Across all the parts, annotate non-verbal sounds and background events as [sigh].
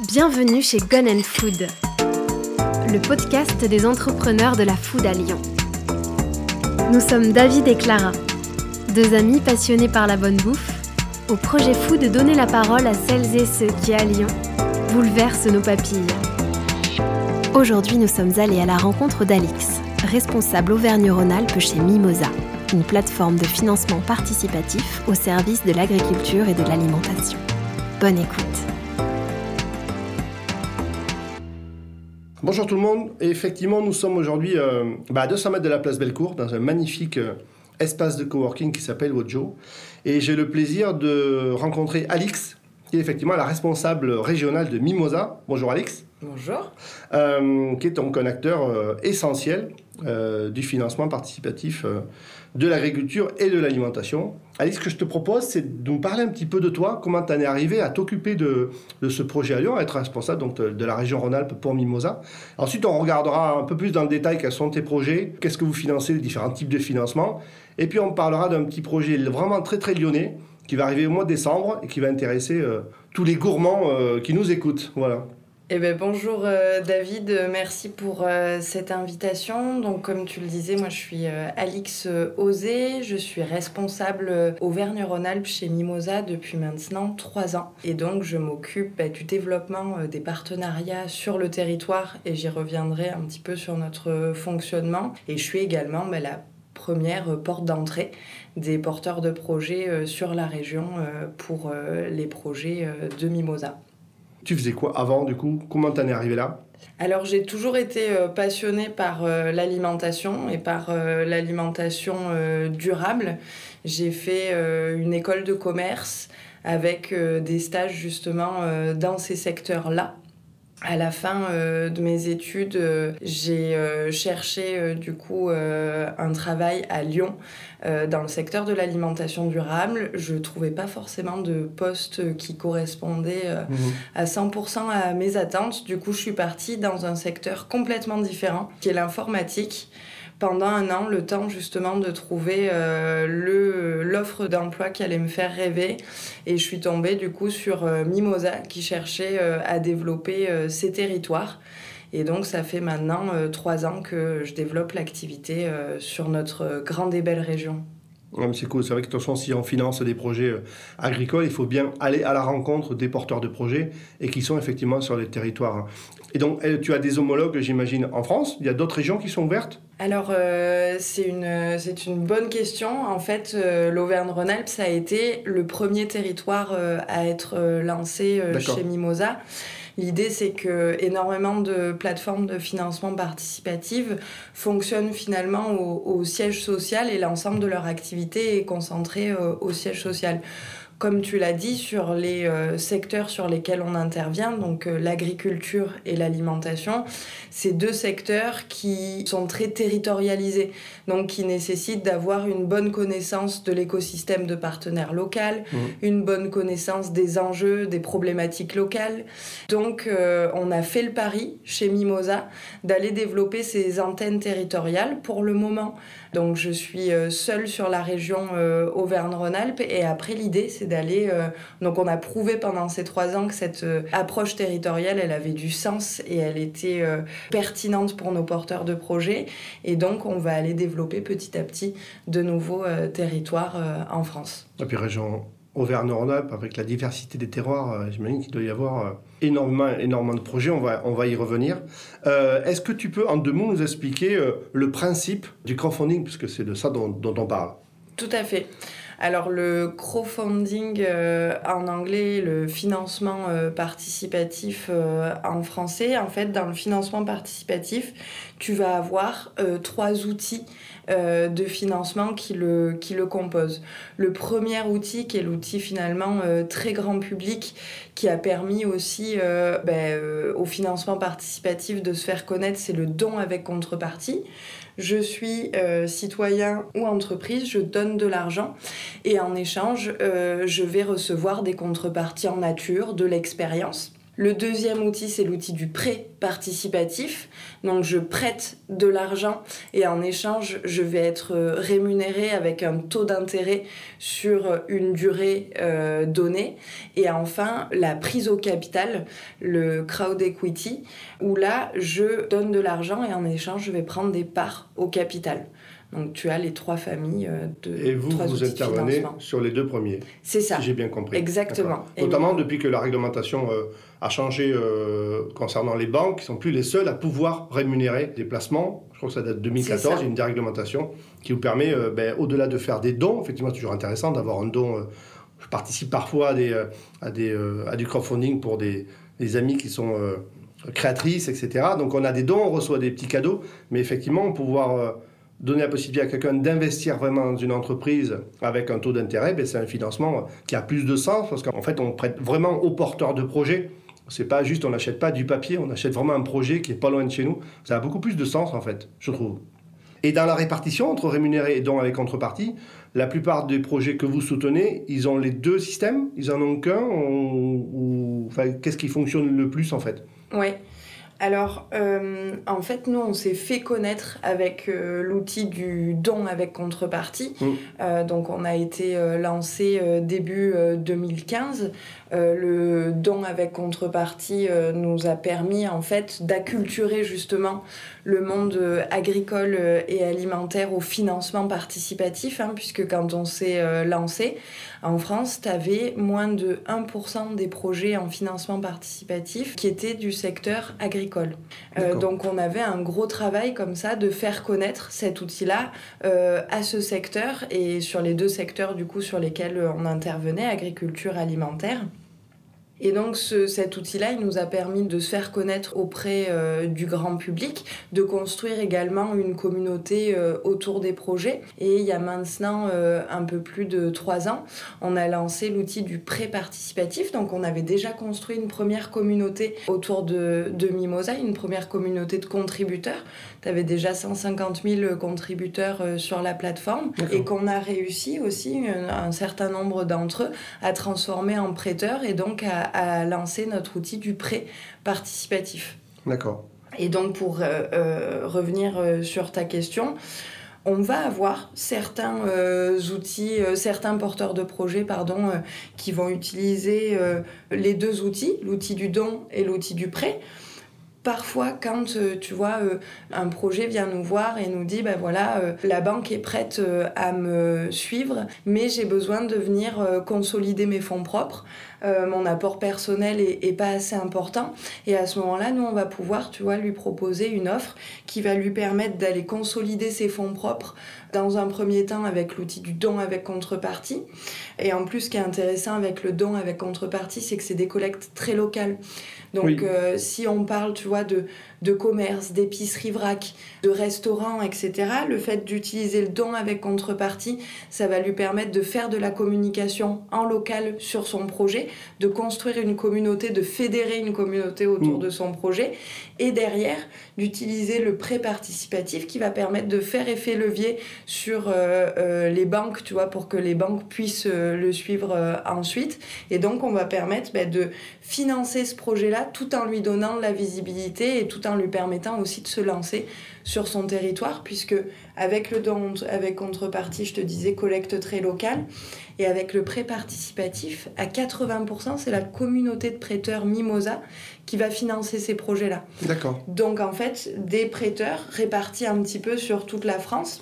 Bienvenue chez Gun Food, le podcast des entrepreneurs de la food à Lyon. Nous sommes David et Clara, deux amis passionnés par la bonne bouffe, au projet fou de donner la parole à celles et ceux qui, à Lyon, bouleversent nos papilles. Aujourd'hui, nous sommes allés à la rencontre d'Alix, responsable Auvergne-Rhône-Alpes chez Mimosa, une plateforme de financement participatif au service de l'agriculture et de l'alimentation. Bonne écoute. Bonjour tout le monde. effectivement, nous sommes aujourd'hui euh, bah, à 200 mètres de la place Bellecour, dans un magnifique euh, espace de coworking qui s'appelle Wojo. Et j'ai le plaisir de rencontrer Alix, qui est effectivement la responsable régionale de Mimosa. Bonjour Alix. Bonjour. Euh, qui est donc un acteur essentiel du financement participatif de l'agriculture et de l'alimentation. Alice, ce que je te propose, c'est de nous parler un petit peu de toi, comment tu en es arrivé à t'occuper de, ce projet à Lyon, à être responsable donc, de la région Rhône-Alpes pour Mimosa. Ensuite, on regardera un peu plus dans le détail quels sont tes projets, qu'est-ce que vous financez, les différents types de financement. Et puis, on parlera d'un petit projet vraiment très, très lyonnais qui va arriver au mois de décembre et qui va intéresser euh, tous les gourmands euh, qui nous écoutent. Voilà. Eh ben, bonjour euh, David, merci pour euh, cette invitation. Comme tu le disais, moi je suis euh, Alix Osé, je suis responsable Auvergne-Rhône-Alpes chez Mimosa depuis maintenant trois ans. Et donc je m'occupe bah, du développement des partenariats sur le territoire et j'y reviendrai un petit peu sur notre fonctionnement. Et je suis également bah, la première porte d'entrée des porteurs de projets sur la région pour les projets de Mimosa. Tu faisais quoi avant, du coup? Comment t'en es arrivé là? Alors j'ai toujours été euh, passionnée par euh, l'alimentation et par euh, l'alimentation durable. J'ai fait une école de commerce avec des stages justement dans ces secteurs-là. À la fin euh, de mes études, euh, j'ai euh, cherché du coup un travail à Lyon dans le secteur de l'alimentation durable. Je trouvais pas forcément de poste qui correspondait mmh. à 100% à mes attentes. Du coup, je suis partie dans un secteur complètement différent, qui est l'informatique pendant un an le temps justement de trouver euh, l'offre d'emploi qui allait me faire rêver et je suis tombée du coup sur euh, Mimosa qui cherchait euh, à développer ses territoires et donc ça fait maintenant trois ans que je développe l'activité sur notre grande et belle région. C'est cool. C'est vrai que de toute façon, si on finance des projets agricoles, il faut bien aller à la rencontre des porteurs de projets et qui sont effectivement sur les territoires. Et donc, tu as des homologues, j'imagine, en France? Il y a d'autres régions qui sont ouvertes? Alors, euh, c'est une, c'est une bonne question. En fait, euh, l'Auvergne-Rhône-Alpes, ça a été le premier territoire euh, à être lancé chez Mimosa. L'idée, c'est que énormément de plateformes de financement participatif fonctionnent finalement au, au siège social et l'ensemble de leur activité est concentré au siège social comme tu l'as dit, sur les euh, secteurs sur lesquels on intervient, donc euh, l'agriculture et l'alimentation, c'est deux secteurs qui sont très territorialisés, donc qui nécessitent d'avoir une bonne connaissance de l'écosystème de partenaires locaux, mmh. une bonne connaissance des enjeux, des problématiques locales. Donc euh, on a fait le pari chez Mimosa d'aller développer ces antennes territoriales pour le moment. Donc je suis seule sur la région Auvergne-Rhône-Alpes et après l'idée c'est d'aller. Euh, donc, on a prouvé pendant ces trois ans que cette euh, approche territoriale, elle avait du sens et elle était euh, pertinente pour nos porteurs de projets. Et donc, on va aller développer petit à petit de nouveaux territoires en France. Et puis, région Auvergne-Rhône-Alpes, avec la diversité des terroirs, j'imagine qu'il doit y avoir énormément, énormément de projets, on va, on va y revenir. Est-ce que tu peux en deux mots nous expliquer le principe du crowdfunding, puisque c'est de ça dont, dont on parle? Tout à fait. Alors le crowdfunding euh, en anglais, le financement euh, participatif euh, en français, en fait dans le financement participatif, tu vas avoir trois outils de financement qui le, qui le composent. Le premier outil, qui est l'outil finalement très grand public, qui a permis aussi ben, au financement participatif de se faire connaître, c'est le don avec contrepartie je suis euh, citoyen ou entreprise, je donne de l'argent et en échange, euh, je vais recevoir des contreparties en nature, de l'expérience. Le deuxième outil, c'est l'outil du prêt participatif. Donc je prête de l'argent et en échange, je vais être euh, rémunéré avec un taux d'intérêt sur une durée euh, donnée. Et enfin, la prise au capital, le crowd equity, où là, je donne de l'argent et en échange, je vais prendre des parts au capital. Donc tu as les trois familles euh, de Et vous, vous intervenez sur les deux premiers. C'est ça. Si j'ai bien compris. Exactement. Notamment depuis que la réglementation euh, a changé euh, concernant les banques, qui sont plus les seules à pouvoir rémunérer des placements. Je crois que ça date de 2014, il y a une déréglementation qui vous permet, ben, au-delà de faire des dons, effectivement c'est toujours intéressant d'avoir un don. je participe parfois à, des, à, des, à du crowdfunding pour des, des amis qui sont créatrices, etc. Donc on a des dons, on reçoit des petits cadeaux, mais effectivement pouvoir donner la possibilité à quelqu'un d'investir vraiment dans une entreprise avec un taux d'intérêt, ben c'est un financement qui a plus de sens parce qu'en fait, on prête vraiment aux porteurs de projets. C'est pas juste, on n'achète pas du papier, on achète vraiment un projet qui est pas loin de chez nous. Ça a beaucoup plus de sens en fait, je trouve. Et dans la répartition entre rémunéré et don avec contrepartie, la plupart des projets que vous soutenez, ils ont les deux systèmes? Ils en ont qu'un ou, enfin, Qu'est-ce qui fonctionne le plus en fait? Oui. Alors, euh, en fait, nous, on s'est fait connaître avec euh, l'outil du don avec contrepartie. Mm. Euh, donc, on a été lancé début 2015. le don avec contrepartie nous a permis, en fait, d'acculturer justement le monde agricole et alimentaire au financement participatif, hein, puisque quand on s'est lancé, en France, tu avais moins de 1% des projets en financement participatif qui étaient du secteur agricole. Euh, donc on avait un gros travail comme ça de faire connaître cet outil-là euh, à ce secteur et sur les deux secteurs du coup sur lesquels on intervenait, agriculture alimentaire. Et donc cet outil-là, il nous a permis de se faire connaître auprès euh, du grand public, de construire également une communauté euh, autour des projets. Et il y a maintenant euh, un peu plus de trois ans, on a lancé l'outil du prêt participatif. Donc on avait déjà construit une première communauté autour de, de Mimosa, une première communauté de contributeurs. Tu avais déjà 150 000 contributeurs sur la plateforme et qu'on a réussi aussi, un, certain nombre d'entre eux, à transformer en prêteurs et donc à, à lancer notre outil du prêt participatif. D'accord. Et donc pour euh, euh, revenir euh, sur ta question, on va avoir certains outils, certains porteurs de projets, pardon, qui vont utiliser les deux outils, l'outil du don et l'outil du prêt. Parfois, quand tu vois un projet vient nous voir et nous dit ben voilà la banque est prête à me suivre, mais j'ai besoin de venir consolider mes fonds propres. Euh, mon apport personnel est, pas assez important. Et à ce moment-là, nous, on va pouvoir, tu vois, lui proposer une offre qui va lui permettre d'aller consolider ses fonds propres dans un premier temps avec l'outil du don avec contrepartie. Et en plus, ce qui est intéressant avec le don avec contrepartie, c'est que c'est des collectes très locales. Donc, euh, si on parle, tu vois, de, de commerce, d'épicerie vrac, de restaurants, etc., le fait d'utiliser le don avec contrepartie, ça va lui permettre de faire de la communication en local sur son projet, de construire une communauté, de fédérer une communauté autour mm. de son projet, et derrière, d'utiliser le prêt participatif qui va permettre de faire effet levier sur euh, euh, les banques, tu vois, pour que les banques puissent le suivre ensuite. Et donc, on va permettre bah, de financer ce projet-là tout en lui donnant la visibilité et tout en lui permettant aussi de se lancer sur son territoire, puisque avec le don avec contrepartie, je te disais, collecte très locale, et avec le prêt participatif, à 80%, c'est la communauté de prêteurs Mimosa qui va financer ces projets-là. D'accord. Donc en fait, des prêteurs répartis un petit peu sur toute la France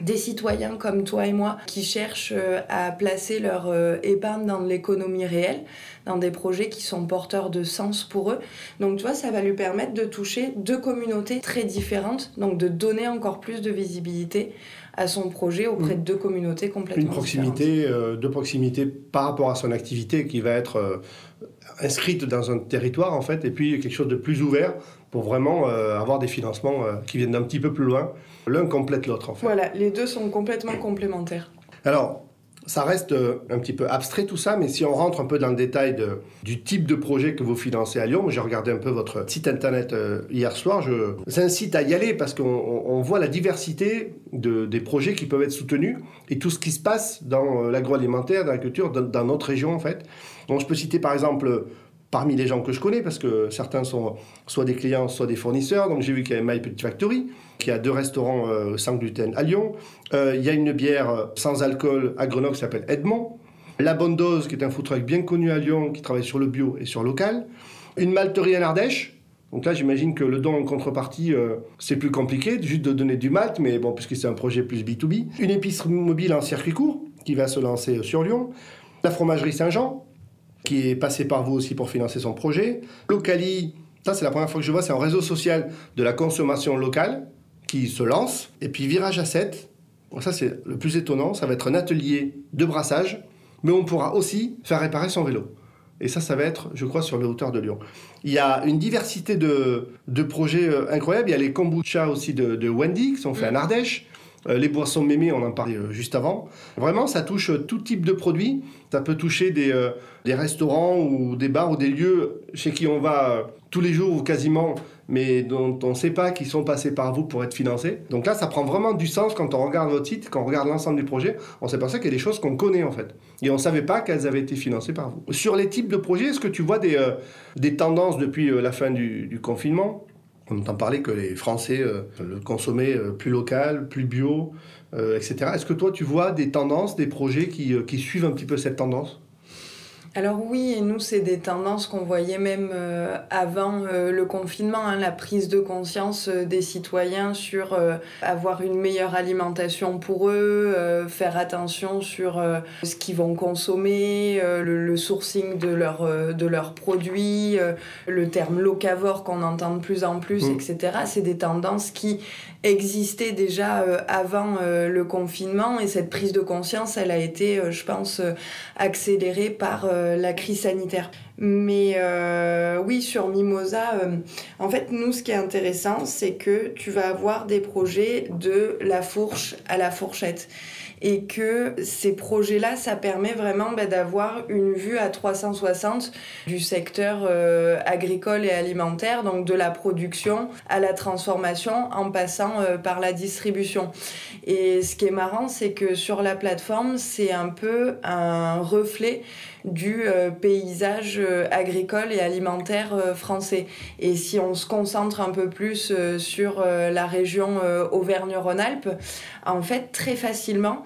des citoyens comme toi et moi qui cherchent euh, à placer leur euh, épargne dans l'économie réelle, dans des projets qui sont porteurs de sens pour eux. Donc tu vois, ça va lui permettre de toucher deux communautés très différentes, donc de donner encore plus de visibilité à son projet auprès de deux communautés complètement Une proximité, euh, de proximité par rapport à son activité qui va être inscrite dans un territoire en fait, et puis quelque chose de plus ouvert pour vraiment euh, avoir des financements euh, qui viennent d'un petit peu plus loin. L'un complète l'autre en fait. Voilà, les deux sont complètement complémentaires. Alors, ça reste euh, un petit peu abstrait tout ça, mais si on rentre un peu dans le détail de, du type de projet que vous financez à Lyon, j'ai regardé un peu votre site internet hier soir, je vous incite à y aller parce qu'on voit la diversité de, des projets qui peuvent être soutenus et tout ce qui se passe dans l'agroalimentaire, dans l'agriculture, dans, dans, notre région en fait. Donc je peux citer par exemple parmi les gens que je connais, parce que certains sont soit des clients, soit des fournisseurs. Donc j'ai vu qu'il y avait My Petit Factory, qui a deux restaurants sans gluten à Lyon. il y a une bière sans alcool à Grenoble qui s'appelle Edmond. La Bonne Dose, qui est un food truck bien connu à Lyon, qui travaille sur le bio et sur local. Une malterie en Ardèche. Donc là, j'imagine que le don en contrepartie, euh, c'est plus compliqué, juste de donner du malt, mais bon, puisque c'est un projet plus B2B. Une épicerie mobile en circuit court, qui va se lancer sur Lyon. La fromagerie Saint-Jean, qui est passée par vous aussi pour financer son projet. Locali, ça c'est la première fois que je vois, c'est un réseau social de la consommation locale qui se lance. Et puis Virage à 7, ça c'est le plus étonnant, ça va être un atelier de brassage mais on pourra aussi faire réparer son vélo. Et ça, ça va être, je crois, sur les hauteurs de Lyon. Il y a une diversité de, de projets euh, incroyables. Il y a les kombucha aussi de, de Wendy qui sont faits en mm. Ardèche. Euh, les boissons mémées, on en parlait euh, juste avant. Vraiment, ça touche tout type de produits. Ça peut toucher des, restaurants ou des bars ou des lieux chez qui on va tous les jours ou quasiment mais dont on ne sait pas qu'ils sont passés par vous pour être financés. Donc là, ça prend vraiment du sens quand on regarde votre site, quand on regarde l'ensemble du projet. On pensé qu'il y a des choses qu'on connaît en fait. Et on ne savait pas qu'elles avaient été financées par vous. Sur les types de projets, est-ce que tu vois des, euh, des tendances depuis euh, la fin du confinement? On entend parler que les Français euh, le consommaient plus local, plus bio, etc. Est-ce que toi, tu vois des tendances, des projets qui, qui suivent un petit peu cette tendance? Alors oui, et nous, c'est des tendances qu'on voyait même euh, avant euh, le confinement, hein, la prise de conscience euh, des citoyens sur avoir une meilleure alimentation pour eux, faire attention sur ce qu'ils vont consommer, le, sourcing de, leur, de leurs produits, le terme locavore qu'on entend de plus en plus, mmh. etc. C'est des tendances qui existaient déjà avant le confinement et cette prise de conscience, elle a été, je pense, accélérée par la crise sanitaire. Mais euh, oui, sur Mimosa, euh, en fait, nous, ce qui est intéressant, c'est que tu vas avoir des projets de la fourche à la fourchette et que ces projets-là, ça permet vraiment bah, d'avoir une vue à 360 du secteur euh, agricole et alimentaire, donc de la production à la transformation en passant euh, par la distribution. Et ce qui est marrant, c'est que sur la plateforme, c'est un peu un reflet du euh, paysage agricole et alimentaire français. Et si on se concentre un peu plus sur la région Auvergne-Rhône-Alpes, en fait, très facilement,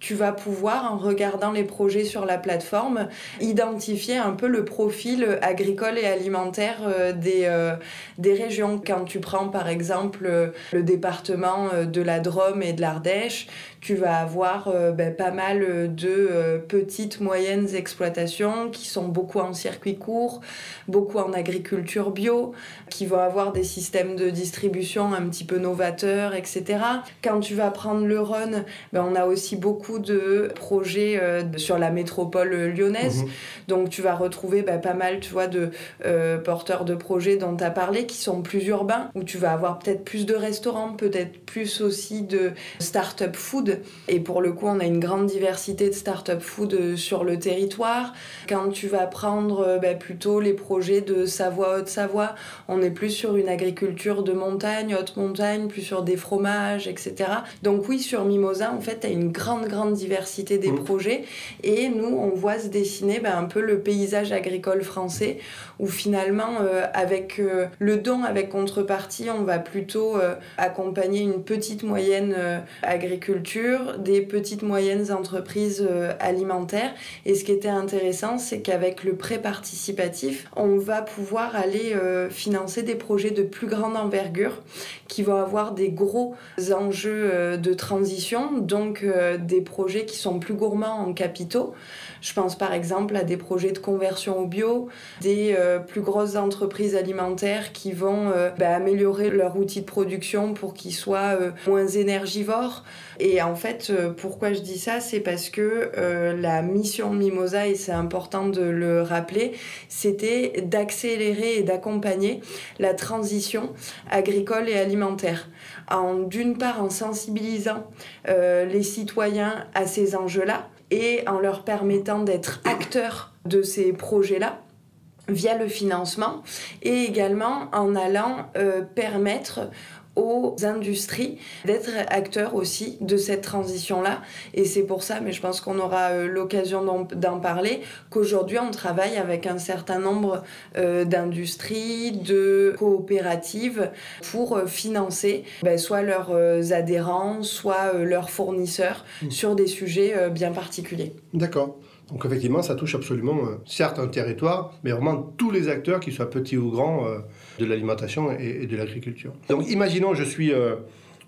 tu vas pouvoir, en regardant les projets sur la plateforme, identifier un peu le profil agricole et alimentaire euh, des, euh, des régions. Quand tu prends par exemple le département euh, de la Drôme et de l'Ardèche, tu vas avoir ben, pas mal de petites, moyennes exploitations qui sont beaucoup en circuit court, beaucoup en agriculture bio, qui vont avoir des systèmes de distribution un petit peu novateurs, etc. Quand tu vas prendre le Rhône, ben, on a aussi beaucoup de projets euh, sur la métropole lyonnaise. Mhm. Donc tu vas retrouver bah, pas mal, tu vois, de euh, porteurs de projets dont tu as parlé qui sont plus urbains, où tu vas avoir peut-être plus de restaurants, peut-être plus aussi de start-up food. Et pour le coup, on a une grande diversité de start-up food euh, sur le territoire. Quand tu vas prendre bah, plutôt les projets de Savoie, Haute-Savoie, on est plus sur une agriculture de montagne, haute montagne, plus sur des fromages, etc. Donc oui, sur Mimosa, en fait, tu as une grande, grande diversité des mmh. projets. Et nous, on voit se dessiner ben, un peu le paysage agricole français, où finalement, euh, avec euh, le don, avec contrepartie, on va plutôt euh, accompagner une petite moyenne agriculture, des petites moyennes entreprises alimentaires. Et ce qui était intéressant, c'est qu'avec le prêt participatif, on va pouvoir aller financer des projets de plus grande envergure qui vont avoir des gros enjeux de transition, donc des projets qui sont plus gourmands en capitaux. Je pense par exemple à des projets de conversion au bio, des euh, plus grosses entreprises alimentaires qui vont euh, bah, améliorer leur outil de production pour qu'ils soient euh, moins énergivores. Et en fait, pourquoi je dis ça, c'est parce que la mission Mimosa, et c'est important de le rappeler, c'était d'accélérer et d'accompagner la transition agricole et alimentaire. En d'une part en sensibilisant les citoyens à ces enjeux-là, et en leur permettant d'être acteurs de ces projets-là via le financement et également en allant euh, permettre aux industries d'être acteurs aussi de cette transition-là. Et c'est pour ça, mais je pense qu'on aura euh, l'occasion d'en parler, qu'aujourd'hui on travaille avec un certain nombre euh, d'industries, de coopératives pour euh, financer ben, soit leurs adhérents, soit leurs fournisseurs mmh. sur des sujets bien particuliers. D'accord. Donc effectivement, ça touche absolument, certes un territoire, mais vraiment tous les acteurs, qu'ils soient petits ou grands, de l'alimentation et, de l'agriculture. Donc imaginons, je suis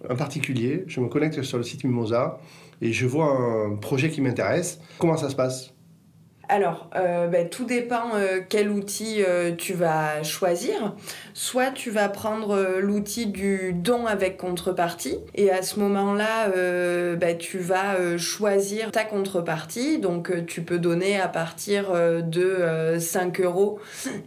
un particulier, je me connecte sur le site Mimosa et je vois un projet qui m'intéresse. Comment ça se passe? Alors, euh, ben, tout dépend euh, quel outil euh, tu vas choisir. Soit tu vas prendre l'outil du don avec contrepartie et à ce moment-là, ben, tu vas choisir ta contrepartie. Donc, tu peux donner à partir de 5 euros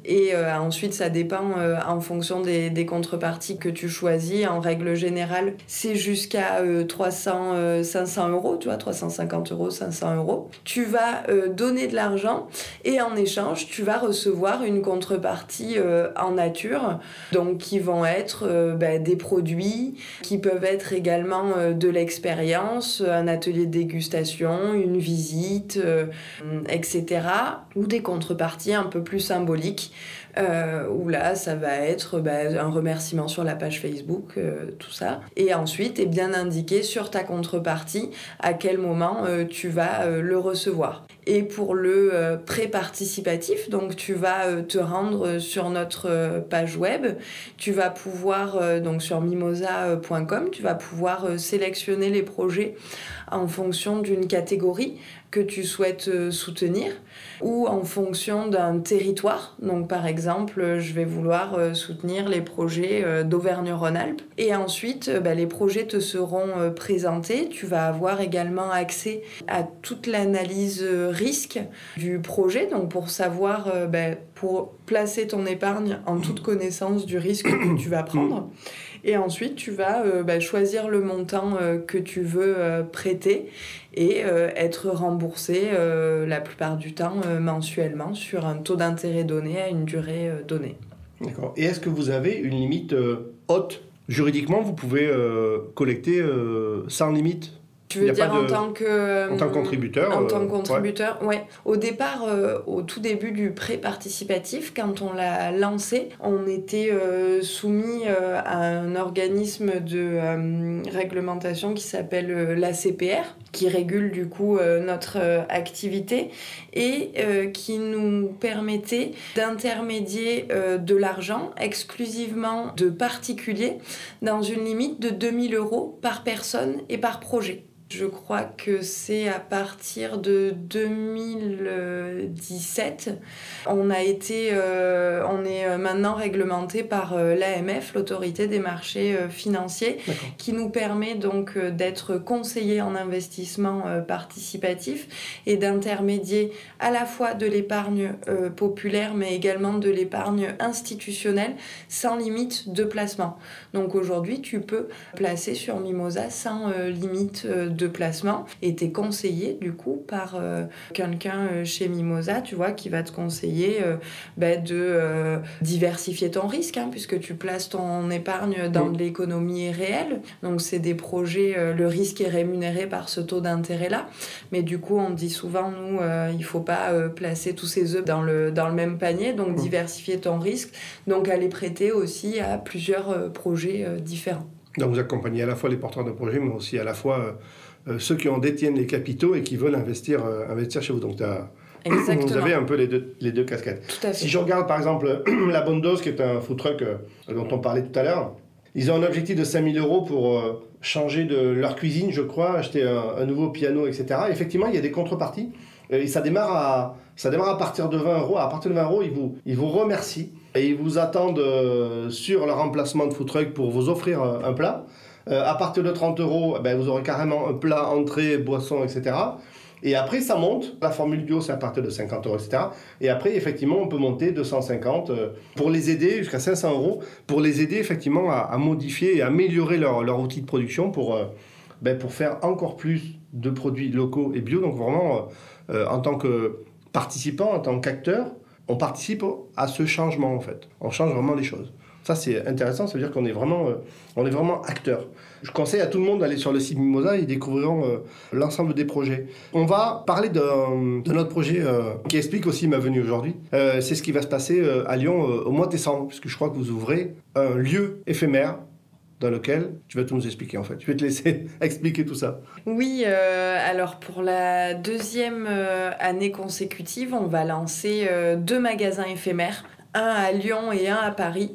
et ensuite, ça dépend en fonction des, des, contreparties que tu choisis. En règle générale, c'est jusqu'à 300, 500 euros, tu vois, 350 euros, 500 euros. Tu vas donner de l'argent et en échange tu vas recevoir une contrepartie euh, en nature donc qui vont être euh, ben, des produits qui peuvent être également euh, de l'expérience un atelier de dégustation une visite etc ou des contreparties un peu plus symboliques euh, où là, ça va être bah, un remerciement sur la page Facebook, euh, tout ça. Et ensuite, est bien indiqué sur ta contrepartie à quel moment euh, tu vas le recevoir. Et pour le pré participatif, donc tu vas te rendre sur notre page web, tu vas pouvoir, donc sur mimosa.com, tu vas pouvoir sélectionner les projets en fonction d'une catégorie que tu souhaites euh, soutenir ou en fonction d'un territoire. Donc par exemple, je vais vouloir euh, soutenir les projets euh, d'Auvergne-Rhône-Alpes. Et ensuite, bah, les projets te seront présentés. Tu vas avoir également accès à toute l'analyse risque du projet. Donc pour savoir, bah, pour placer ton épargne en toute connaissance du risque que tu vas prendre. Et ensuite, tu vas euh, bah, choisir le montant euh, que tu veux euh, prêter et être remboursé la plupart du temps mensuellement sur un taux d'intérêt donné à une durée donnée. D'accord. Et est-ce que vous avez une limite haute? Juridiquement, vous pouvez collecter sans limite? Tu veux dire en, tant que, en tant que contributeur En tant que contributeur, ouais. Au départ, au tout début du prêt participatif, quand on l'a lancé, on était soumis à un organisme de réglementation qui s'appelle l'ACPR, qui régule du coup notre activité et qui nous permettait d'intermédier de l'argent exclusivement de particuliers dans une limite de 2000 euros par personne et par projet. Je crois que c'est à partir de 2017. On a été, euh, on est euh, maintenant réglementé par euh, l'AMF, l'autorité des marchés financiers, qui nous permet donc d'être conseillé en investissement participatif et d'intermédier à la fois de l'épargne populaire mais également de l'épargne institutionnelle sans limite de placement. Donc aujourd'hui, tu peux placer sur Mimosa sans limite de de placement et conseillé du coup par euh, quelqu'un euh, chez Mimosa, tu vois, qui va te conseiller euh, ben, de diversifier ton risque, hein, puisque tu places ton épargne dans de l'économie réelle. Donc c'est des projets, le risque est rémunéré par ce taux d'intérêt-là. Mais du coup, on dit souvent, nous, il faut pas placer tous ces œufs dans le, dans le même panier, donc diversifier ton risque, donc aller prêter aussi à plusieurs projets différents. Donc vous accompagnez à la fois les porteurs de projets, mais aussi à la fois ceux qui en détiennent les capitaux et qui veulent investir, euh, investir chez vous. Donc, [clears throat] vous avez un peu les deux, les deux casquettes. Si je regarde par exemple [clears throat] la Bondos, qui est un food truck euh, dont on parlait tout à l'heure, ils ont un objectif de 5000 euros pour changer de leur cuisine, je crois, acheter un, nouveau piano, etc. effectivement, il y a des contreparties. Et ça démarre à, ça démarre à partir de 20 euros. À partir de 20 euros, ils vous, ils vous remercient et ils vous attendent sur leur emplacement de food truck pour vous offrir un plat. Euh, à partir de 30 euros, ben, vous aurez carrément un plat, entrée, boisson, etc. Et après, ça monte. La formule bio, c'est à partir de 50 euros, etc. Et après, effectivement, on peut monter 250 euh, pour les aider, jusqu'à 500 euros, pour les aider effectivement à, modifier et améliorer leur, leur, outil de production pour, euh, ben, pour faire encore plus de produits locaux et bio. Donc vraiment, en tant que participant, en tant qu'acteur, on participe à ce changement en fait. On change vraiment les choses. Ça, c'est intéressant, ça veut dire qu'on est vraiment, euh, on vraiment acteur. Je conseille à tout le monde d'aller sur le site Mimosa, ils découvriront euh, l'ensemble des projets. On va parler de, de notre projet euh, qui explique aussi ma venue aujourd'hui. c'est ce qui va se passer à Lyon au mois de décembre, puisque je crois que vous ouvrez un lieu éphémère dans lequel tu vas tout nous expliquer en fait. Je vais te laisser [laughs] expliquer tout ça. Oui, alors pour la deuxième année consécutive, on va lancer deux magasins éphémères, un à Lyon et un à Paris,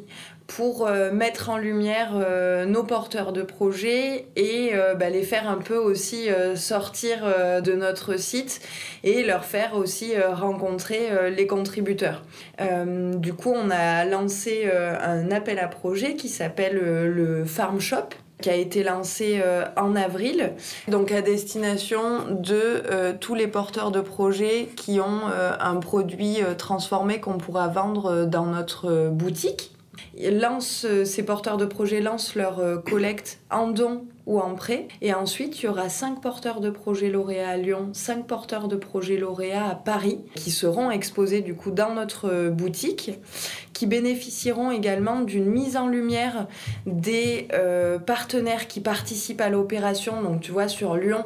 pour euh, mettre en lumière euh, nos porteurs de projets et euh, bah, les faire un peu aussi sortir de notre site et leur faire aussi rencontrer les contributeurs. du coup, on a lancé un appel à projet qui s'appelle le Farm Shop qui a été lancé en avril, donc à destination de tous les porteurs de projets qui ont un produit transformé qu'on pourra vendre dans notre boutique lance, euh, ces porteurs de projets lancent leur euh, collecte en don ou en prêt. Et ensuite, il y aura cinq porteurs de projets lauréats à Lyon, cinq porteurs de projets lauréats à Paris, qui seront exposés du coup dans notre euh, boutique, qui bénéficieront également d'une mise en lumière des partenaires qui participent à l'opération. Donc tu vois, sur Lyon,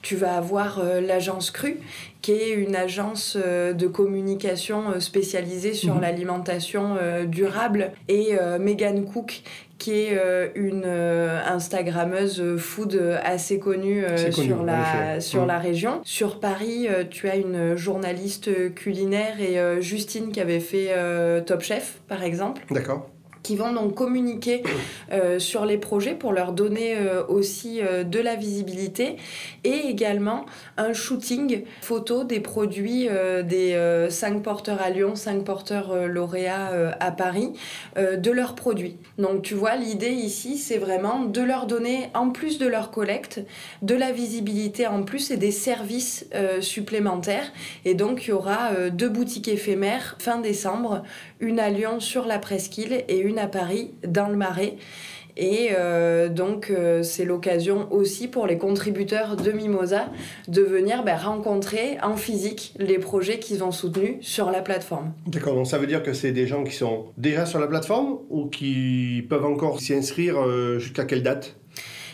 tu vas avoir l'agence Cru, qui est une agence euh, de communication euh, spécialisée sur mhm. l'alimentation euh, durable, et Megan Cook, qui est une Instagrammeuse food assez connue, sur, la, sur la région. Sur Paris, tu as une journaliste culinaire et Justine qui avait fait Top Chef, par exemple. D'accord qui vont donc communiquer euh, sur les projets pour leur donner euh, aussi euh, de la visibilité et également shooting photo des produits des 5 porteurs à Lyon, 5 porteurs lauréats à Paris, de leurs produits. Donc tu vois, l'idée ici, c'est vraiment de leur donner, en plus de leur collecte, de la visibilité en plus et des services supplémentaires. Et donc il y aura deux boutiques éphémères fin décembre, une à Lyon sur la Presqu'île et une à Paris dans le Marais. Et euh, donc, euh, c'est l'occasion aussi pour les contributeurs de Mimosa de venir ben, rencontrer en physique les projets qu'ils ont soutenus sur la plateforme. D'accord, donc ça veut dire que c'est des gens qui sont déjà sur la plateforme ou qui peuvent encore s'y inscrire euh, jusqu'à quelle date?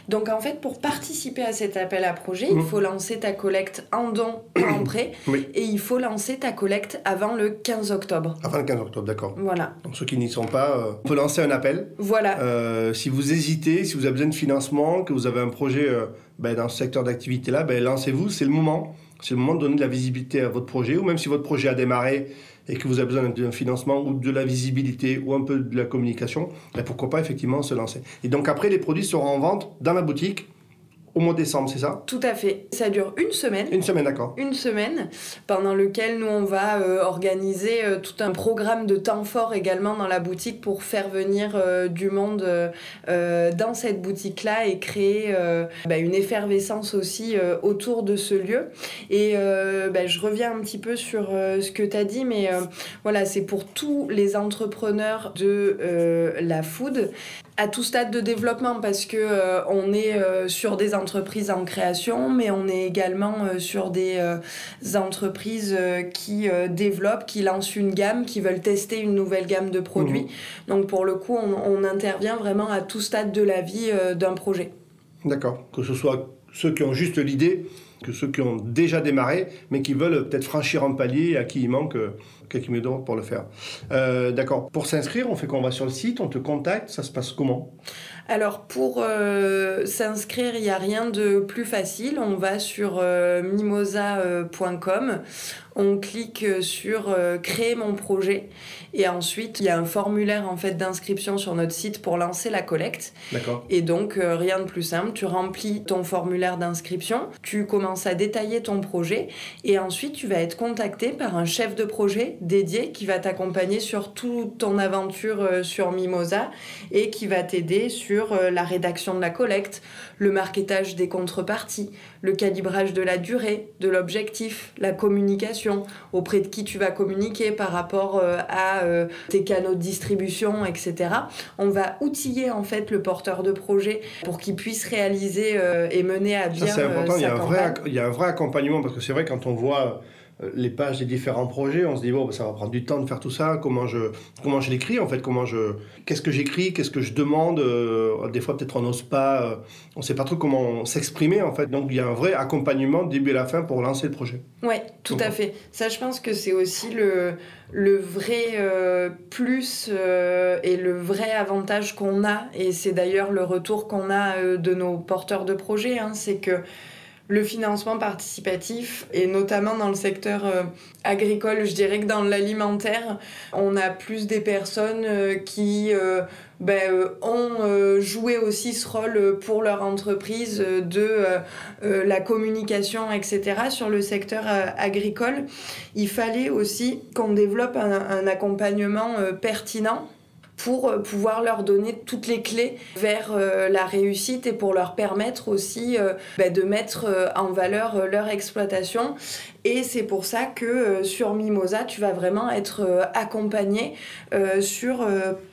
Donc en fait, pour participer à cet appel à projet, il mmh. faut lancer ta collecte en don ou en [coughs] prêt. Et il faut lancer ta collecte avant le 15 octobre. Avant le 15 octobre, d'accord. Voilà. Donc ceux qui n'y sont pas, euh, on peut lancer un appel. Voilà. Euh, si vous hésitez, si vous avez besoin de financement, que vous avez un projet euh, ben, dans ce secteur d'activité-là, ben, lancez-vous, c'est le moment. C'est le moment de donner de la visibilité à votre projet, ou même si votre projet a démarré et que vous avez besoin d'un financement ou de la visibilité ou un peu de la communication, ben pourquoi pas effectivement se lancer. Et donc après, les produits seront en vente dans la boutique au mois de décembre, c'est ça? Tout à fait. Ça dure une semaine. Une semaine, d'accord. Une semaine, pendant lequel nous, on va euh, organiser euh, tout un programme de temps fort également dans la boutique pour faire venir euh, du monde dans cette boutique-là et créer bah, une effervescence aussi autour de ce lieu. Et bah, je reviens un petit peu sur ce que tu as dit, mais voilà, c'est pour tous les entrepreneurs de la food à tout stade de développement parce que euh, on est euh, sur des entreprises en création mais on est également euh, sur des entreprises qui développent qui lancent une gamme qui veulent tester une nouvelle gamme de produits. Mhm. donc pour le coup on, on, intervient vraiment à tout stade de la vie d'un projet. D'accord. Que ce soit ceux qui ont juste l'idée que ceux qui ont déjà démarré, mais qui veulent peut-être franchir un palier, à qui il manque quelques minutes pour le faire. Euh, d'accord. Pour s'inscrire, on fait qu'on va sur le site, on te contacte, ça se passe comment? Alors pour euh, s'inscrire, il n'y a rien de plus facile. On va sur mimosa.com, on clique sur créer mon projet et ensuite il y a un formulaire en fait d'inscription sur notre site pour lancer la collecte. D'accord. Et donc rien de plus simple, tu remplis ton formulaire d'inscription, tu commences à détailler ton projet et ensuite tu vas être contacté par un chef de projet dédié qui va t'accompagner sur toute ton aventure euh, sur Mimosa et qui va t'aider sur euh, la rédaction de la collecte, le marketage des contreparties, le calibrage de la durée, de l'objectif, la communication, auprès de qui tu vas communiquer par rapport euh, à tes canaux de distribution, etc. On va outiller en fait le porteur de projet pour qu'il puisse réaliser et mener à bien. Ça, c'est important, il y a un vrai il y a un vrai accompagnement parce que c'est vrai quand on voit les pages des différents projets, on se dit bon, bah, ça va prendre du temps de faire tout ça. Comment je, comment je l'écris en fait? Comment je, qu'est-ce que j'écris? Qu'est-ce que je demande? Des fois, peut-être on n'ose pas, on ne sait pas trop comment s'exprimer en fait. Donc, il y a un vrai accompagnement du début à la fin pour lancer le projet. Oui, tout à fait. Ça, je pense que c'est aussi le, le vrai plus et le vrai avantage qu'on a. Et c'est d'ailleurs le retour qu'on a de nos porteurs de projets. Hein, c'est que le financement participatif, et notamment dans le secteur euh, agricole, je dirais que dans l'alimentaire, on a plus des personnes euh, qui euh, ben, ont joué aussi ce rôle pour leur entreprise de la communication, etc. sur le secteur agricole. Il fallait aussi qu'on développe un accompagnement pertinent pour euh, pouvoir leur donner toutes les clés vers euh, la réussite et pour leur permettre aussi euh, bah, de mettre en valeur leur exploitation. Et c'est pour ça que sur Mimosa, tu vas vraiment être accompagné sur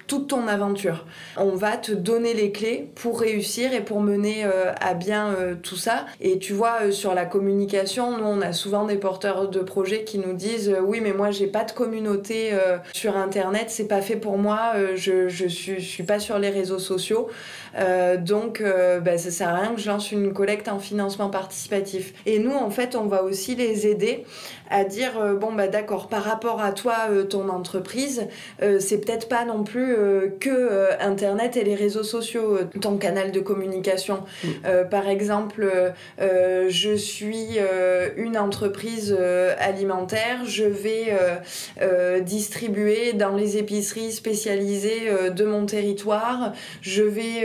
toute ton aventure. On va te donner les clés pour réussir et pour mener à bien tout ça. Et tu vois, sur la communication, nous, on a souvent des porteurs de projets qui nous disent Oui, mais moi, j'ai pas de communauté sur Internet, c'est pas fait pour moi je, je, suis, je suis pas sur les réseaux sociaux. Euh, donc, euh, bah, ça sert à rien que je lance une collecte en financement participatif. Et nous, en fait, on va aussi les aider à dire euh, bon, bah d'accord, par rapport à toi, ton entreprise, c'est peut-être pas non plus que Internet et les réseaux sociaux, ton canal de communication. Mm. par exemple, je suis une entreprise alimentaire, je vais distribuer dans les épiceries spécialisées de mon territoire, je vais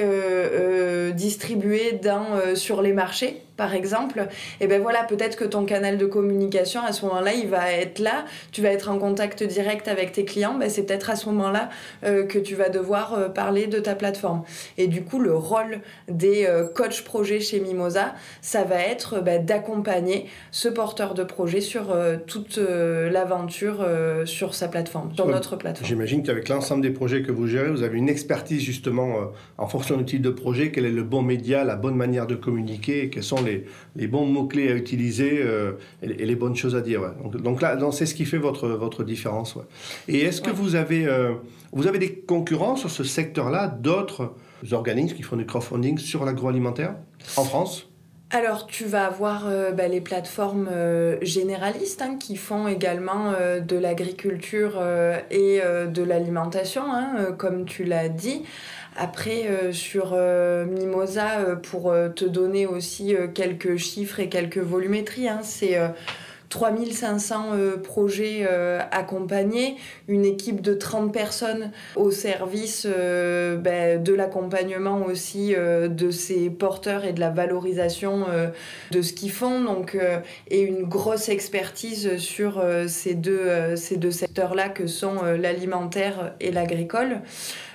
euh, distribuer dans, euh, sur les marchés par exemple, et ben voilà, peut-être que ton canal de communication à ce moment-là, il va être là, tu vas être en contact direct avec tes clients, ben c'est peut-être à ce moment-là euh, que tu vas devoir euh, parler de ta plateforme. Et du coup, le rôle des euh, coachs projets chez Mimosa, ça va être ben, d'accompagner ce porteur de projet sur toute l'aventure sur sa plateforme, sur notre plateforme. J'imagine qu'avec l'ensemble des projets que vous gérez, vous avez une expertise justement en fonction du type de projet, quel est le bon média, la bonne manière de communiquer, quels sont les les, bons mots-clés à utiliser euh, et, les bonnes choses à dire. Donc, là, c'est ce qui fait votre, votre différence. Et est-ce que vous, avez, euh, vous avez des concurrents sur ce secteur-là, d'autres organismes qui font du crowdfunding sur l'agroalimentaire en France? Alors, tu vas avoir euh, bah, les plateformes généralistes hein, qui font également de l'agriculture et de l'alimentation, hein, comme tu l'as dit. Après, euh, sur euh, Mimosa, euh, pour te donner aussi quelques chiffres et quelques volumétries, hein, c'est 3500 euh, projets accompagnés, une équipe de 30 personnes au service ben, de l'accompagnement aussi de ces porteurs et de la valorisation de ce qu'ils font, donc, et une grosse expertise sur ces deux, ces deux secteurs-là que sont l'alimentaire et l'agricole.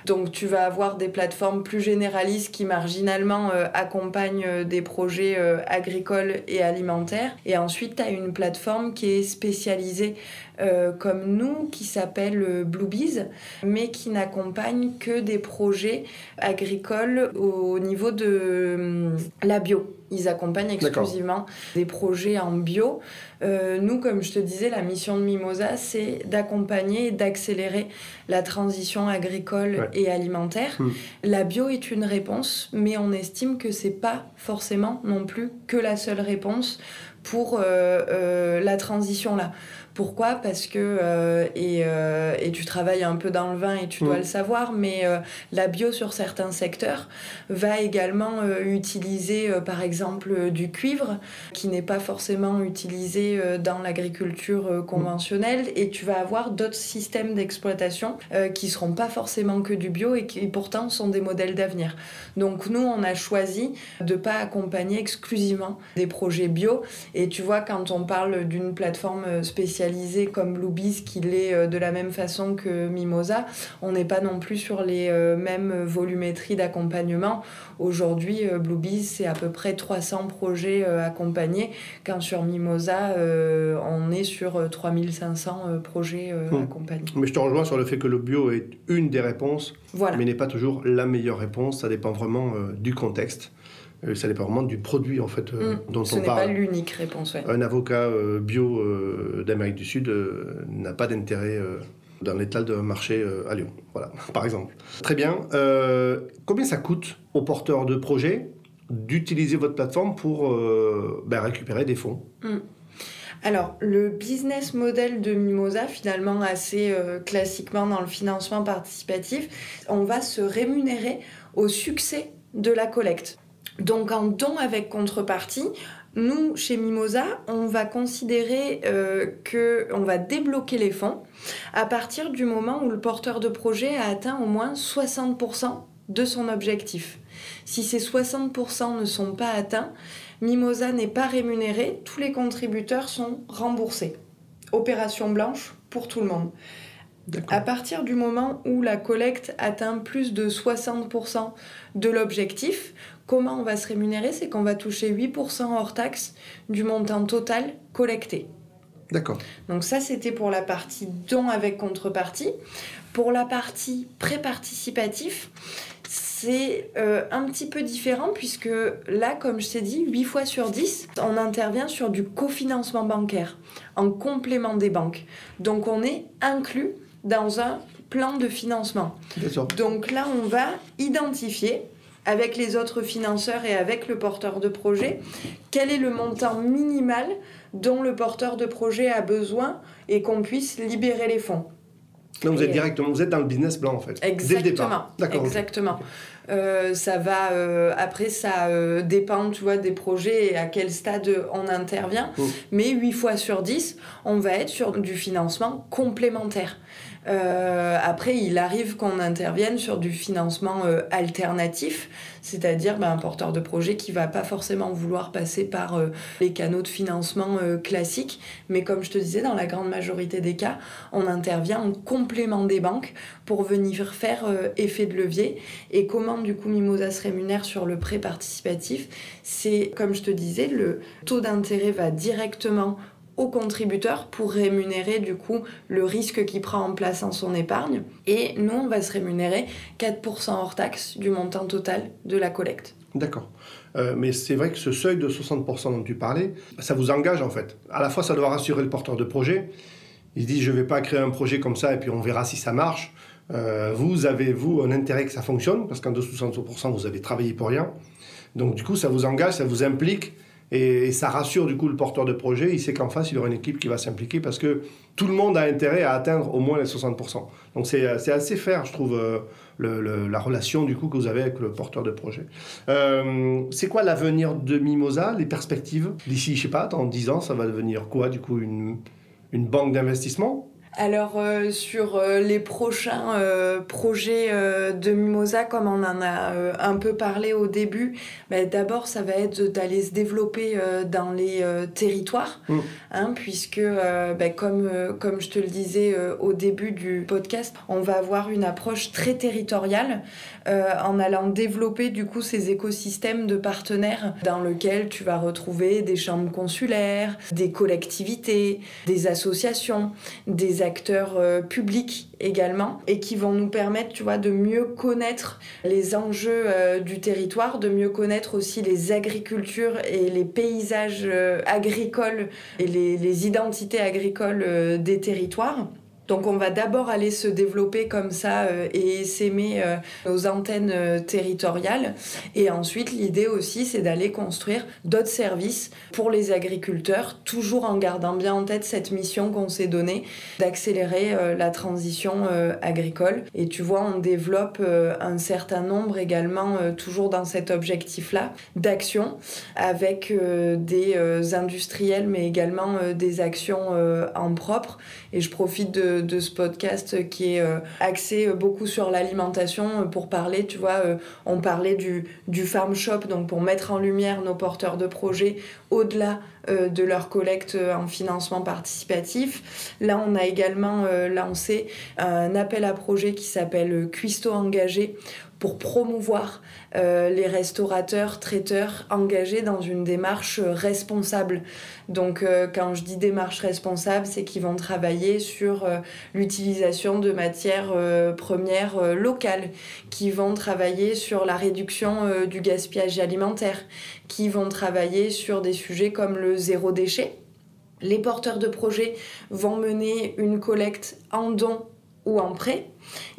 Donc tu vas avoir des plateformes plus généralistes qui marginalement accompagnent des projets agricoles et alimentaires. Et ensuite, tu as une plateforme qui est spécialisée euh, comme nous, qui s'appelle euh, Bluebees, mais qui n'accompagne que des projets agricoles au niveau de euh, la bio. Ils accompagnent exclusivement des projets en bio. nous, comme je te disais, la mission de Mimosa, c'est d'accompagner et d'accélérer la transition agricole et alimentaire. Hmm. La bio est une réponse, mais on estime que c'est pas forcément non plus que la seule réponse pour euh, euh, la transition là. Pourquoi? Parce que, euh, et, euh, et, tu travailles un peu dans le vin et tu dois mm. le savoir, mais euh, la bio sur certains secteurs va également utiliser par exemple du cuivre qui n'est pas forcément utilisé dans l'agriculture conventionnelle et tu vas avoir d'autres systèmes d'exploitation qui seront pas forcément que du bio et qui pourtant sont des modèles d'avenir. Donc nous, on a choisi de pas accompagner exclusivement des projets bio et tu vois quand on parle d'une plateforme spécialisée comme Bluebees, qui l'est euh, de la même façon que Mimosa, on n'est pas non plus sur les euh, mêmes volumétries d'accompagnement. Aujourd'hui, euh, Bluebees, c'est à peu près 300 projets accompagnés, quand sur Mimosa, on est sur 3500 projets hmm. accompagnés. Mais je te rejoins sur le fait que le bio est une des réponses, mais n'est pas toujours la meilleure réponse. Ça dépend vraiment du contexte. Ça dépend vraiment du produit en fait mm. dont Ce on parle. Ce n'est pas l'unique réponse. Un avocat bio d'Amérique du Sud n'a pas d'intérêt dans l'étal de marché à Lyon, voilà, [laughs] par exemple. Très bien. combien ça coûte aux porteurs de projets d'utiliser votre plateforme pour ben, récupérer des fonds? Mm. Alors, le business model de Mimosa, finalement assez euh, classiquement dans le financement participatif, on va se rémunérer au succès de la collecte. Donc, en don avec contrepartie, nous, chez Mimosa, on va considérer euh, qu'on va débloquer les fonds à partir du moment où le porteur de projet a atteint au moins 60% de son objectif. Si ces 60% ne sont pas atteints, Mimosa n'est pas rémunéré, tous les contributeurs sont remboursés. Opération blanche pour tout le monde. À partir du moment où la collecte atteint plus de 60% de l'objectif, comment on va se rémunérer C'est qu'on va toucher 8% hors taxe du montant total collecté. D'accord. Donc ça, c'était pour la partie don avec contrepartie. Pour la partie pré-participatif, c'est euh, un petit peu différent puisque là, comme je t'ai dit, 8 fois sur 10, on intervient sur du cofinancement bancaire en complément des banques. Donc on est inclus dans un plan de financement. Donc là, on va identifier avec les autres financeurs et avec le porteur de projet quel est le montant minimal dont le porteur de projet a besoin et qu'on puisse libérer les fonds. Donc vous êtes directement, vous êtes dans le business plan en fait. Exactement. Dès le départ. D'accord. Exactement. Euh, ça va euh, après ça euh, dépend tu vois des projets et à quel stade on intervient mmh. mais 8 fois sur 10 on va être sur du financement complémentaire euh, après, il arrive qu'on intervienne sur du financement euh, alternatif, c'est-à-dire ben, un porteur de projet qui va pas forcément vouloir passer par euh, les canaux de financement classiques, mais comme je te disais, dans la grande majorité des cas, on intervient en complément des banques pour venir faire effet de levier. Et comment du coup Mimosa se rémunère sur le prêt participatif C'est comme je te disais, le taux d'intérêt va directement au contributeur pour rémunérer du coup le risque qu'il prend en plaçant son épargne. Et nous, on va se rémunérer 4% hors taxe du montant total de la collecte. D'accord. Euh, mais c'est vrai que ce seuil de 60% dont tu parlais, ça vous engage en fait. À la fois, ça doit rassurer le porteur de projet. Il dit, je ne vais pas créer un projet comme ça et puis on verra si ça marche. Euh, vous avez, vous, un intérêt que ça fonctionne, parce qu'en dessous de 60%, vous avez travaillé pour rien. Donc du coup, ça vous engage, ça vous implique et, ça rassure du coup le porteur de projet, il sait qu'en face, il aura une équipe qui va s'impliquer parce que tout le monde a intérêt à atteindre au moins les 60%. Donc c'est assez fair, je trouve, euh, la relation du coup que vous avez avec le porteur de projet. Euh, c'est quoi l'avenir de Mimosa, les perspectives? D'ici, je sais pas, dans 10 ans, ça va devenir quoi du coup une, une banque d'investissement? Alors euh, sur euh, les prochains euh, projets de Mimosa, comme on en a un peu parlé au début, bah, d'abord ça va être d'aller se développer dans les territoires, mm. hein, puisque bah, comme, comme je te le disais au début du podcast, on va avoir une approche très territoriale en allant développer du coup ces écosystèmes de partenaires dans lesquels tu vas retrouver des chambres consulaires, des collectivités, des associations, des acteurs euh, publics également et qui vont nous permettre tu vois de mieux connaître les enjeux euh, du territoire de mieux connaître aussi les agricultures et les paysages euh, agricoles et les, les identités agricoles des territoires donc on va d'abord aller se développer comme ça euh, et s'aimer euh, nos antennes euh, territoriales. Et ensuite, l'idée aussi, c'est d'aller construire d'autres services pour les agriculteurs, toujours en gardant bien en tête cette mission qu'on s'est donnée d'accélérer la transition agricole. Et tu vois, on développe un certain nombre également, toujours dans cet objectif-là, d'actions avec des industriels, mais également des actions en propre. Et je profite de ce podcast qui est euh, axé euh, beaucoup sur l'alimentation euh, pour parler, tu vois, on parlait du, du farm shop, donc pour mettre en lumière nos porteurs de projets au-delà de leur collecte en financement participatif. Là, on a également lancé un appel à projet qui s'appelle Cuisto Engagé pour promouvoir euh, les restaurateurs, traiteurs engagés dans une démarche responsable. Donc euh, quand je dis démarche responsable, c'est qu'ils vont travailler sur euh, l'utilisation de matières premières locales, qui vont travailler sur la réduction du gaspillage alimentaire, qui vont travailler sur des sujets comme le zéro déchet. Les porteurs de projets vont mener une collecte en don ou en prêt.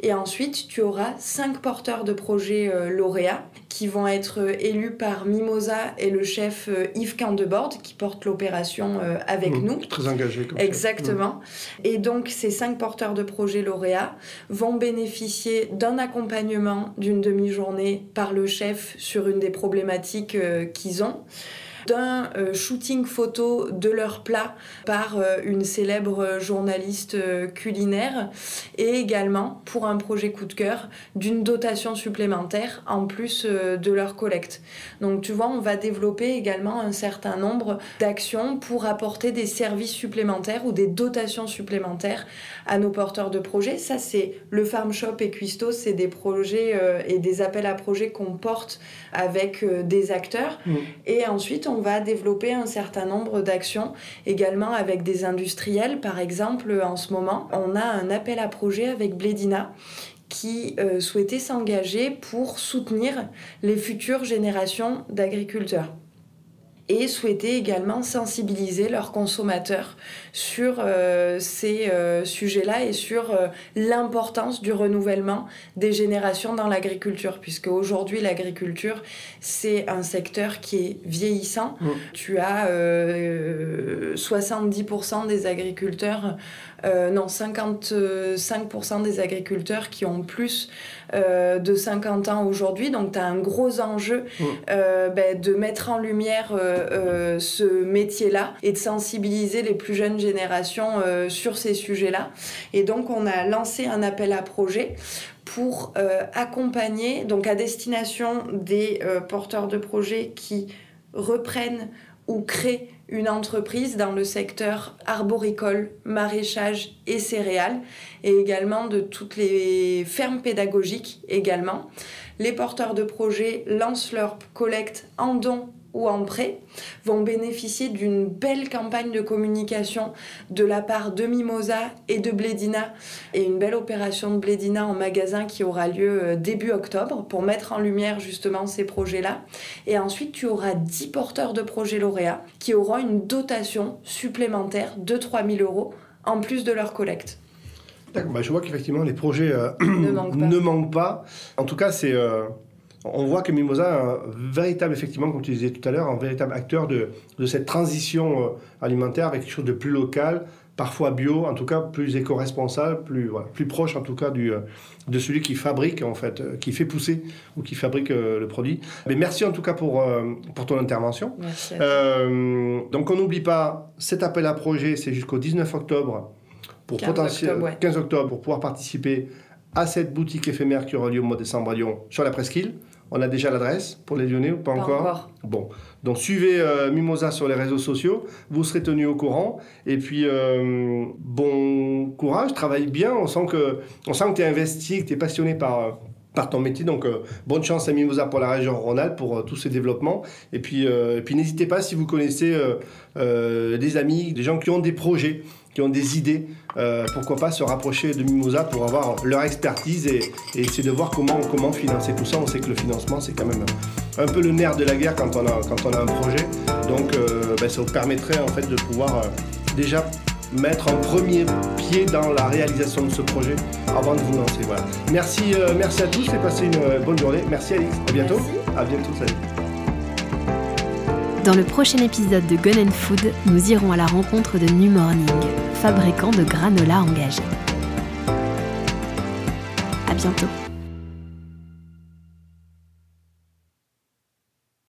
Et ensuite, tu auras cinq porteurs de projets euh, lauréats qui vont être euh, élus par Mimosa et le chef euh, Yves Candebord qui porte l'opération avec mmh, nous. Très engagé. Comme Exactement. Mmh. Et donc, ces cinq porteurs de projets lauréats vont bénéficier d'un accompagnement d'une demi-journée par le chef sur une des problématiques qu'ils ont d'un euh, shooting photo de leur plat par euh, une célèbre journaliste euh, culinaire et également pour un projet coup de cœur d'une dotation supplémentaire en plus de leur collecte. Donc tu vois, on va développer également un certain nombre d'actions pour apporter des services supplémentaires ou des dotations supplémentaires à nos porteurs de projets. Ça, c'est le Farm Shop et Cuisto, c'est des projets et des appels à projets qu'on porte avec des acteurs. Mmh. Et ensuite, on va développer un certain nombre d'actions également avec des industriels. Par exemple, en ce moment, on a un appel à projet avec Blédina qui euh, souhaitait s'engager pour soutenir les futures générations d'agriculteurs et souhaiter également sensibiliser leurs consommateurs sur euh, ces euh, sujets-là et sur euh, l'importance du renouvellement des générations dans l'agriculture, puisque aujourd'hui l'agriculture c'est un secteur qui est vieillissant. Mmh. Tu as 70% des agriculteurs euh, non, 55% des agriculteurs qui ont plus euh, de 50 ans aujourd'hui. Donc, tu as un gros enjeu mmh. euh, ben, de mettre en lumière ce métier-là et de sensibiliser les plus jeunes générations sur ces sujets-là. Et donc, on a lancé un appel à projet pour accompagner, donc à destination des porteurs de projets qui reprennent ou créent une entreprise dans le secteur arboricole, maraîchage et céréales, et également de toutes les fermes pédagogiques également. Les porteurs de projets lancent leur collecte en dons ou en prêt vont bénéficier d'une belle campagne de communication de la part de Mimosa et de Blédina et une belle opération de Blédina en magasin qui aura lieu euh, début octobre pour mettre en lumière justement ces projets-là. Et ensuite, tu auras 10 porteurs de projets lauréats qui auront une dotation supplémentaire de 3000 euros en plus de leur collecte. Bah, je vois qu'effectivement les projets euh, ne, manquent pas. [clears throat] En tout cas, c'est euh, on voit que Mimosa est un véritable, effectivement, comme tu disais tout à l'heure, un véritable acteur de, cette transition euh, alimentaire avec quelque chose de plus local, parfois bio, en tout cas plus éco-responsable, plus, plus proche en tout cas du, euh, de celui qui fabrique, en fait, euh, qui fait pousser ou qui fabrique le produit. Mais merci en tout cas pour, pour ton intervention. Merci donc on n'oublie pas, cet appel à projet, c'est jusqu'au 19 octobre pour 15 octobre, 15 octobre pour pouvoir participer à cette boutique éphémère qui aura lieu au mois de décembre à Lyon sur la presqu'île. On a déjà l'adresse pour les Lyonnais ou pas, encore, Bon, donc suivez euh, Mimosa sur les réseaux sociaux, vous serez tenu au courant. Et puis, euh, bon courage, travaille bien. On sent que, on sent que tu es investi, que tu es passionné par, par ton métier. Donc, euh, bonne chance à Mimosa pour la région Rhône-Alpes, pour tous ces développements. Et puis, puis n'hésitez pas si vous connaissez des amis, des gens qui ont des projets qui ont des idées, euh, pourquoi pas se rapprocher de Mimosa pour avoir leur expertise et, essayer de voir comment, comment financer tout ça. On sait que le financement, c'est quand même un peu le nerf de la guerre quand on a, quand on a un projet. Donc euh, ben, ça vous permettrait en fait de pouvoir euh, déjà mettre un premier pied dans la réalisation de ce projet avant de vous lancer. Voilà. Merci, merci à tous et passez une bonne journée. Merci Alix. À bientôt. À bientôt. Salut. Dans le prochain épisode de Gun Food, nous irons à la rencontre de New Morning, fabricant de granola engagé. À bientôt.